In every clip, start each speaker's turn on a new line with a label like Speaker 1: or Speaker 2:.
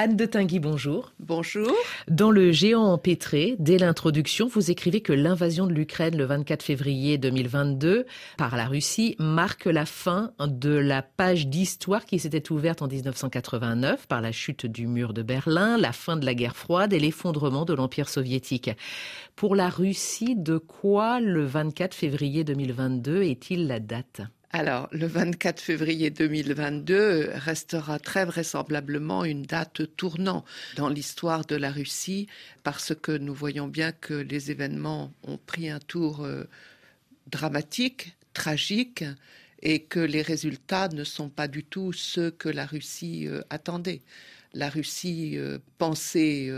Speaker 1: Anne de Tinguy, bonjour.
Speaker 2: Bonjour.
Speaker 1: Dans Le Géant empêtré, dès l'introduction, vous écrivez que l'invasion de l'Ukraine le 24 février 2022 par la Russie marque la fin de la page d'histoire qui s'était ouverte en 1989 par la chute du mur de Berlin, la fin de la guerre froide et l'effondrement de l'Empire soviétique. Pour la Russie, de quoi le 24 février 2022 est-il la date?
Speaker 2: Alors, le 24 février 2022 restera très vraisemblablement une date tournant dans l'histoire de la Russie parce que nous voyons bien que les événements ont pris un tour euh, dramatique, tragique et que les résultats ne sont pas du tout ceux que la Russie euh, attendait. La Russie euh, pensait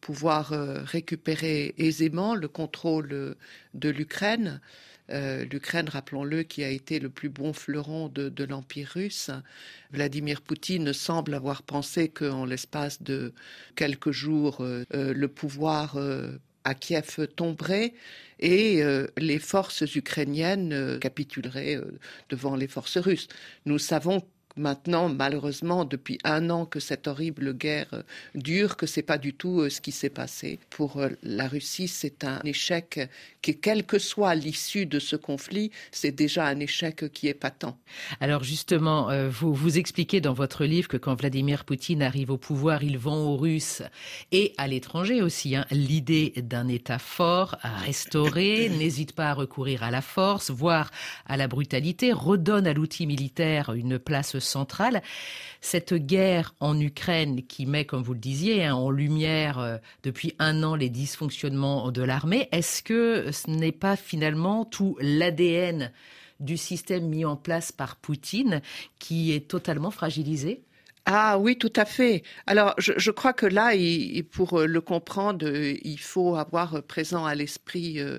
Speaker 2: pouvoir récupérer aisément le contrôle de l'Ukraine euh, L'Ukraine, rappelons-le, qui a été le plus bon fleuron de, l'Empire russe. Vladimir Poutine semble avoir pensé qu'en l'espace de quelques jours, euh, euh, le pouvoir à Kiev tomberait et les forces ukrainiennes capituleraient devant les forces russes. Nous savons maintenant, malheureusement, depuis un an que cette horrible guerre euh, dure, que c'est pas du tout euh, ce qui s'est passé. Pour euh, la Russie, c'est un échec qui, quelle que soit l'issue de ce conflit, c'est déjà un échec qui est patent.
Speaker 1: Alors justement, vous vous expliquez dans votre livre que quand Vladimir Poutine arrive au pouvoir, il vend aux Russes et à l'étranger aussi hein, l'idée d'un État fort, à restaurer, n'hésite pas à recourir à la force, voire à la brutalité, redonne à l'outil militaire une place centrale. Cette guerre en Ukraine qui met, comme vous le disiez, hein, en lumière euh, depuis un an les dysfonctionnements de l'armée, est-ce que ce n'est pas finalement tout l'ADN du système mis en place par Poutine qui est totalement fragilisé?
Speaker 2: Ah oui, tout à fait. Alors, je, crois que là, pour le comprendre, il faut avoir présent à l'esprit euh, euh,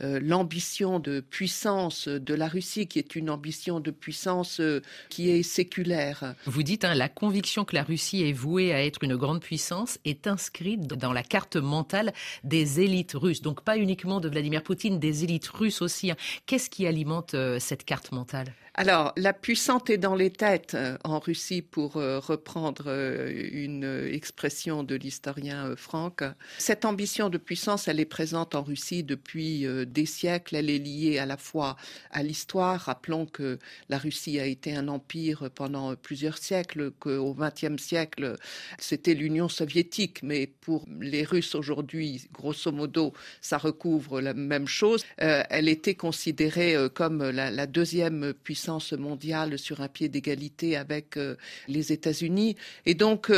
Speaker 2: l'ambition de puissance de la Russie, qui est une ambition de puissance euh, qui est séculaire.
Speaker 1: Vous dites, hein, la conviction que la Russie est vouée à être une grande puissance est inscrite dans la carte mentale des élites russes. Donc pas uniquement de Vladimir Poutine, des élites russes aussi. Hein. Qu'est-ce qui alimente cette carte mentale?
Speaker 2: Alors, la puissance est dans les têtes en Russie, pour reprendre une expression de l'historien Franck. Cette ambition de puissance, elle est présente en Russie depuis des siècles. Elle est liée à la fois à l'histoire. Rappelons que la Russie a été un empire pendant plusieurs siècles, qu'au XXe siècle, c'était l'Union soviétique. Mais pour les Russes aujourd'hui, grosso modo, ça recouvre la même chose. Euh, elle était considérée euh, comme la, deuxième puissance mondiale sur un pied d'égalité avec euh, les États-Unis. Et donc,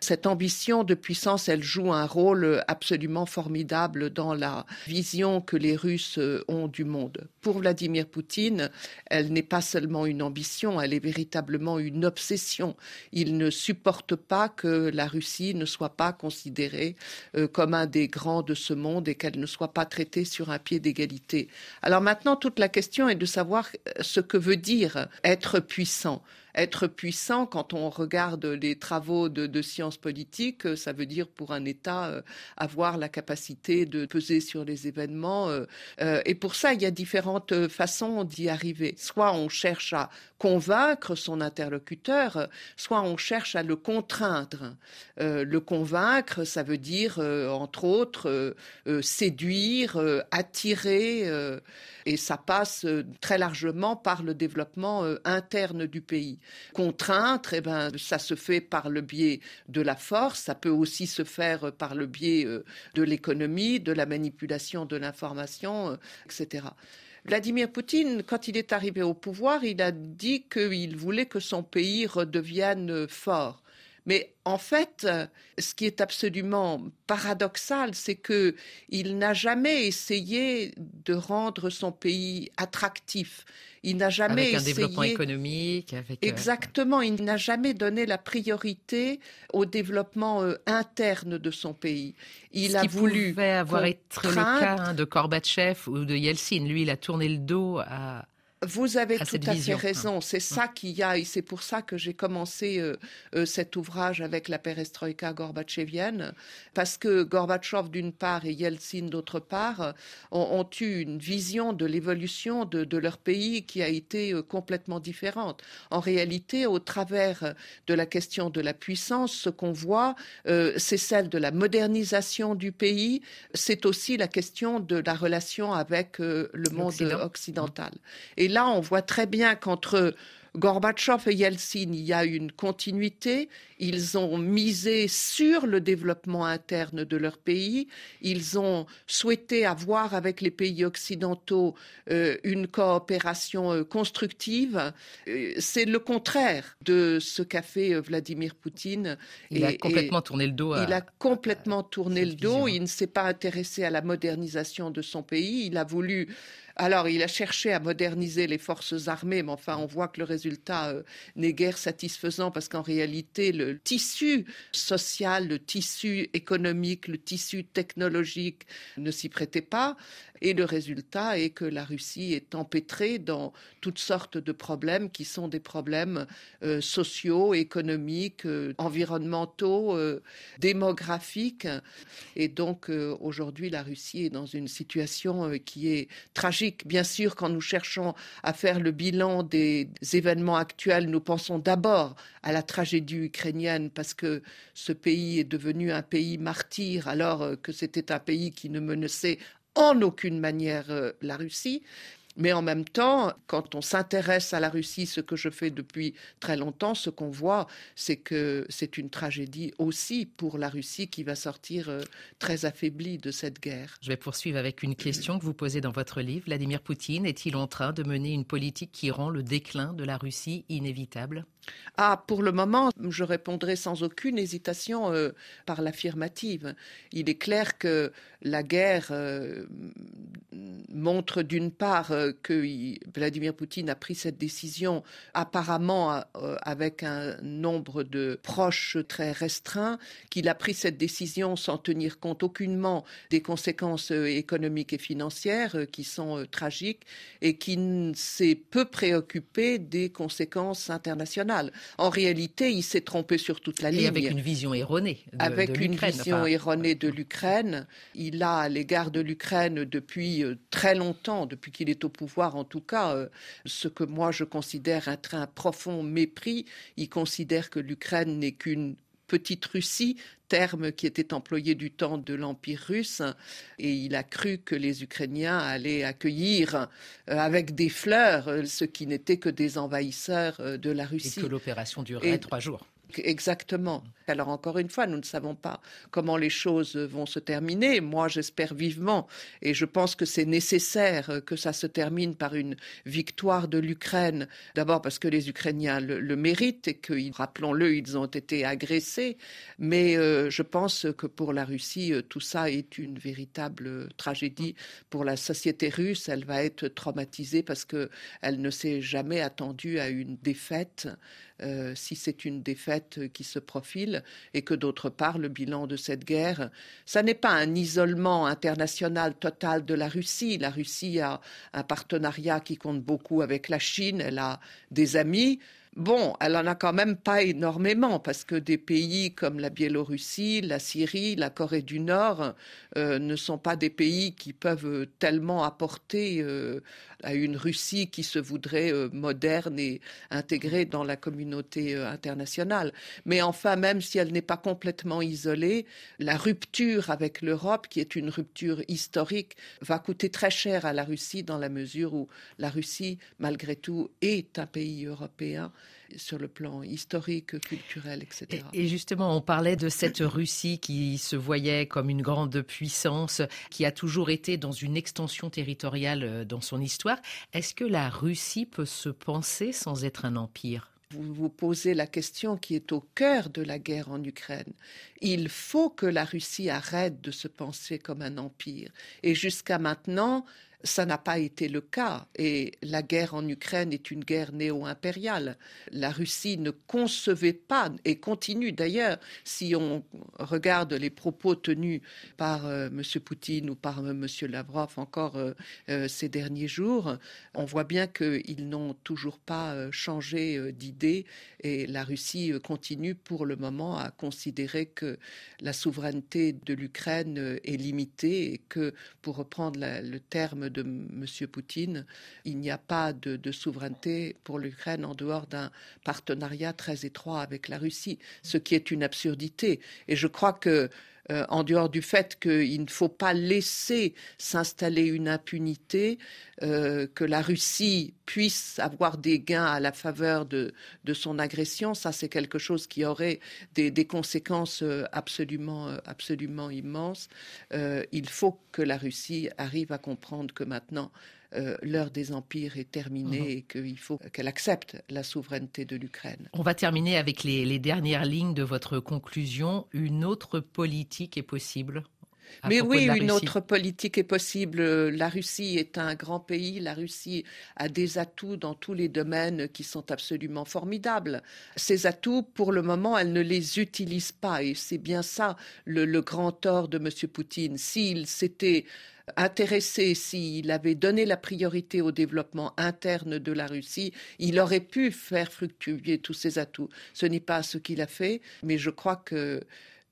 Speaker 2: cette ambition de puissance, elle joue un rôle absolument formidable dans la vision que les Russes euh, ont du monde. Pour Vladimir Poutine, elle n'est pas seulement une ambition, elle est véritablement une obsession. Il ne supporte pas que la Russie ne soit pas considérée euh, comme un des grands de ce monde et qu'elle ne soit pas traitée sur un pied d'égalité. Alors maintenant, toute la question est de savoir euh, ce que veut dire être puissant être puissant, quand on regarde les travaux de, sciences politiques, euh, ça veut dire pour un État euh, avoir la capacité de peser sur les événements. Euh, et pour ça, il y a différentes façons d'y arriver. Soit on cherche à convaincre son interlocuteur, soit on cherche à le contraindre. le convaincre, ça veut dire, entre autres, séduire, attirer, et ça passe très largement par le développement interne du pays. Contrainte, eh ben, ça se fait par le biais de la force, ça peut aussi se faire par le biais euh, de l'économie, de la manipulation de l'information, euh, etc. Vladimir Poutine, quand il est arrivé au pouvoir, il a dit qu'il voulait que son pays redevienne fort. Mais en fait, ce qui est absolument paradoxal, c'est que il n'a jamais essayé de rendre son pays attractif. Il n'a jamais
Speaker 1: avec
Speaker 2: un
Speaker 1: développement économique. Avec,
Speaker 2: euh, Exactement. Il n'a jamais donné la priorité au développement euh, interne de son pays.
Speaker 1: Il Ce a qui voulu pouvait avoir été le cas hein, de Gorbatchev ou de Yeltsin. Lui, il a tourné le dos à
Speaker 2: vous avez tout à fait raison. C'est ça qu'il y a, et c'est pour ça que j'ai commencé euh, euh, cet ouvrage avec la perestroïka gorbatchevienne, parce que Gorbatchev d'une part et Yeltsin d'autre part ont, eu une vision de l'évolution de, leur pays qui a été euh, complètement différente. En réalité, au travers de la question de la puissance, ce qu'on voit, c'est celle de la modernisation du pays, c'est aussi la question de la relation avec le monde occidental. Et là, on voit très bien qu'entre Gorbatchev et Yeltsin, il y a une continuité. Ils ont misé sur le développement interne de leur pays. Ils ont souhaité avoir avec les pays occidentaux euh, une coopération euh, constructive. Euh, c'est le contraire de ce qu'a fait Vladimir Poutine.
Speaker 1: Il a complètement tourné le dos.
Speaker 2: il a complètement tourné le dos. Il ne s'est pas intéressé à la modernisation de son pays. Il a voulu alors, il a cherché à moderniser les forces armées, mais enfin, on voit que le résultat euh, n'est guère satisfaisant parce qu'en réalité, le tissu social, le tissu économique, le tissu technologique ne s'y prêtait pas. Et le résultat est que la Russie est empêtrée dans toutes sortes de problèmes qui sont des problèmes euh, sociaux, économiques, euh, environnementaux, démographiques. Et donc, aujourd'hui, la Russie est dans une situation qui est tragique Bien sûr, quand nous cherchons à faire le bilan des événements actuels, nous pensons d'abord à la tragédie ukrainienne parce que ce pays est devenu un pays martyr alors que c'était un pays qui ne menaçait en aucune manière euh, la Russie. Mais en même temps, quand on s'intéresse à la Russie, ce que je fais depuis très longtemps, ce qu'on voit, c'est que c'est une tragédie aussi pour la Russie qui va sortir euh, très affaiblie de cette guerre.
Speaker 1: Je vais poursuivre avec une question que vous posez dans votre livre. Vladimir Poutine est-il en train de mener une politique qui rend le déclin de la Russie inévitable?
Speaker 2: Ah, pour le moment, je répondrai sans aucune hésitation euh, par l'affirmative. Il est clair que la guerre euh, montre d'une part euh, que Vladimir Poutine a pris cette décision apparemment avec un nombre de proches très restreint, qu'il a pris cette décision sans tenir compte aucunement des conséquences économiques et financières qui sont tragiques et qui s'est peu préoccupé des conséquences internationales. En réalité, il s'est trompé sur toute la ligne.
Speaker 1: avec une vision erronée
Speaker 2: de, Avec une vision erronée de l'Ukraine. Il a, à l'égard de l'Ukraine, depuis euh, très longtemps, depuis qu'il est au pouvoir en tout cas, euh, ce que moi je considère être un profond mépris. Il considère que l'Ukraine n'est qu'une petite Russie, terme qui était employé du temps de l'Empire russe, et il a cru que les Ukrainiens allaient accueillir euh, avec des fleurs euh, ce qui n'était que des envahisseurs euh, de la Russie.
Speaker 1: Et que l'opération durerait trois jours.
Speaker 2: Exactement. Alors encore une fois, nous ne savons pas comment les choses vont se terminer. Moi, j'espère vivement et je pense que c'est nécessaire que ça se termine par une victoire de l'Ukraine. D'abord parce que les Ukrainiens le, méritent et que, rappelons-le, ils ont été agressés. Mais euh, je pense que pour la Russie, euh, tout ça est une véritable tragédie. Pour la société russe, elle va être traumatisée parce qu'elle ne s'est jamais attendue à une défaite. Euh, si c'est une défaite qui se profile et que d'autre part le bilan de cette guerre, ça n'est pas un isolement international total de la Russie. La Russie a un partenariat qui compte beaucoup avec la Chine, elle a des amis. Bon, elle en a quand même pas énormément parce que des pays comme la Biélorussie, la Syrie, la Corée du Nord euh, ne sont pas des pays qui peuvent tellement apporter euh, à une Russie qui se voudrait euh, moderne et intégrée dans la communauté internationale. Mais enfin, même si elle n'est pas complètement isolée, la rupture avec l'Europe, qui est une rupture historique, va coûter très cher à la Russie dans la mesure où la Russie, malgré tout, est un pays européen sur le plan historique, culturel, etc.
Speaker 1: Et, justement, on parlait de cette Russie qui se voyait comme une grande puissance, qui a toujours été dans une extension territoriale euh, dans son histoire. Est-ce que la Russie peut se penser sans être un empire?
Speaker 2: Vous vous posez la question qui est au cœur de la guerre en Ukraine. Il faut que la Russie arrête de se penser comme un empire. Et jusqu'à maintenant, Ça n'a pas été le cas et la guerre en Ukraine est une guerre néo-impériale. La Russie ne concevait pas et continue d'ailleurs, si on regarde les propos tenus par euh, M. Poutine ou par euh, M. Lavrov encore euh, ces derniers jours, on voit bien qu'ils n'ont toujours pas changé d'idée et la Russie continue pour le moment à considérer que la souveraineté de l'Ukraine est limitée et que, pour reprendre le terme de M. Poutine, il n'y a pas de, de souveraineté pour l'Ukraine en dehors d'un partenariat très étroit avec la Russie, ce qui est une absurdité. Et je crois que euh, en dehors du fait qu'il ne faut pas laisser s'installer une impunité, euh, que la Russie puisse avoir des gains à la faveur de, son agression, ça c'est quelque chose qui aurait des, conséquences euh, absolument, absolument immenses. il faut que la Russie arrive à comprendre que maintenant euh, l'heure des empires est terminée mhm. et qu'il faut qu'elle accepte la souveraineté de l'Ukraine.
Speaker 1: On va terminer avec les, dernières lignes de votre conclusion. Une autre politique est possible?
Speaker 2: Mais oui, une autre politique est possible. La Russie est un grand pays. La Russie a des atouts dans tous les domaines qui sont absolument formidables. Ces atouts, pour le moment, elle ne les utilise pas. Et c'est bien ça le, le grand tort de M. Poutine. S'il s'était intéressé, s'il avait donné la priorité au développement interne de la Russie, il aurait pu faire fructuer tous ses atouts. Ce n'est pas ce qu'il a fait, mais je crois que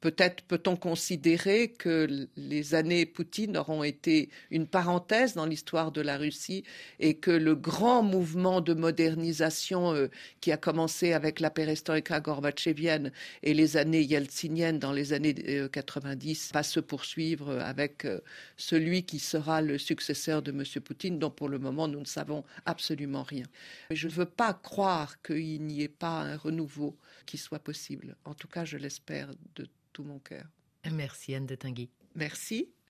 Speaker 2: Peut-être peut-on considérer que les années Poutine auront été une parenthèse dans l'histoire de la Russie et que le grand mouvement de modernisation euh, qui a commencé avec la perestroïka gorbatchevienne et les années yeltsiniennes dans les années 90 euh, va se poursuivre avec euh, celui qui sera le successeur de M. Poutine, dont pour le moment nous ne savons absolument rien. Je ne veux pas croire qu'il n'y ait pas un renouveau qui soit possible. En tout cas, je l'espère de tout mon cœur.
Speaker 1: Merci Anne de Tinguy.
Speaker 2: Merci.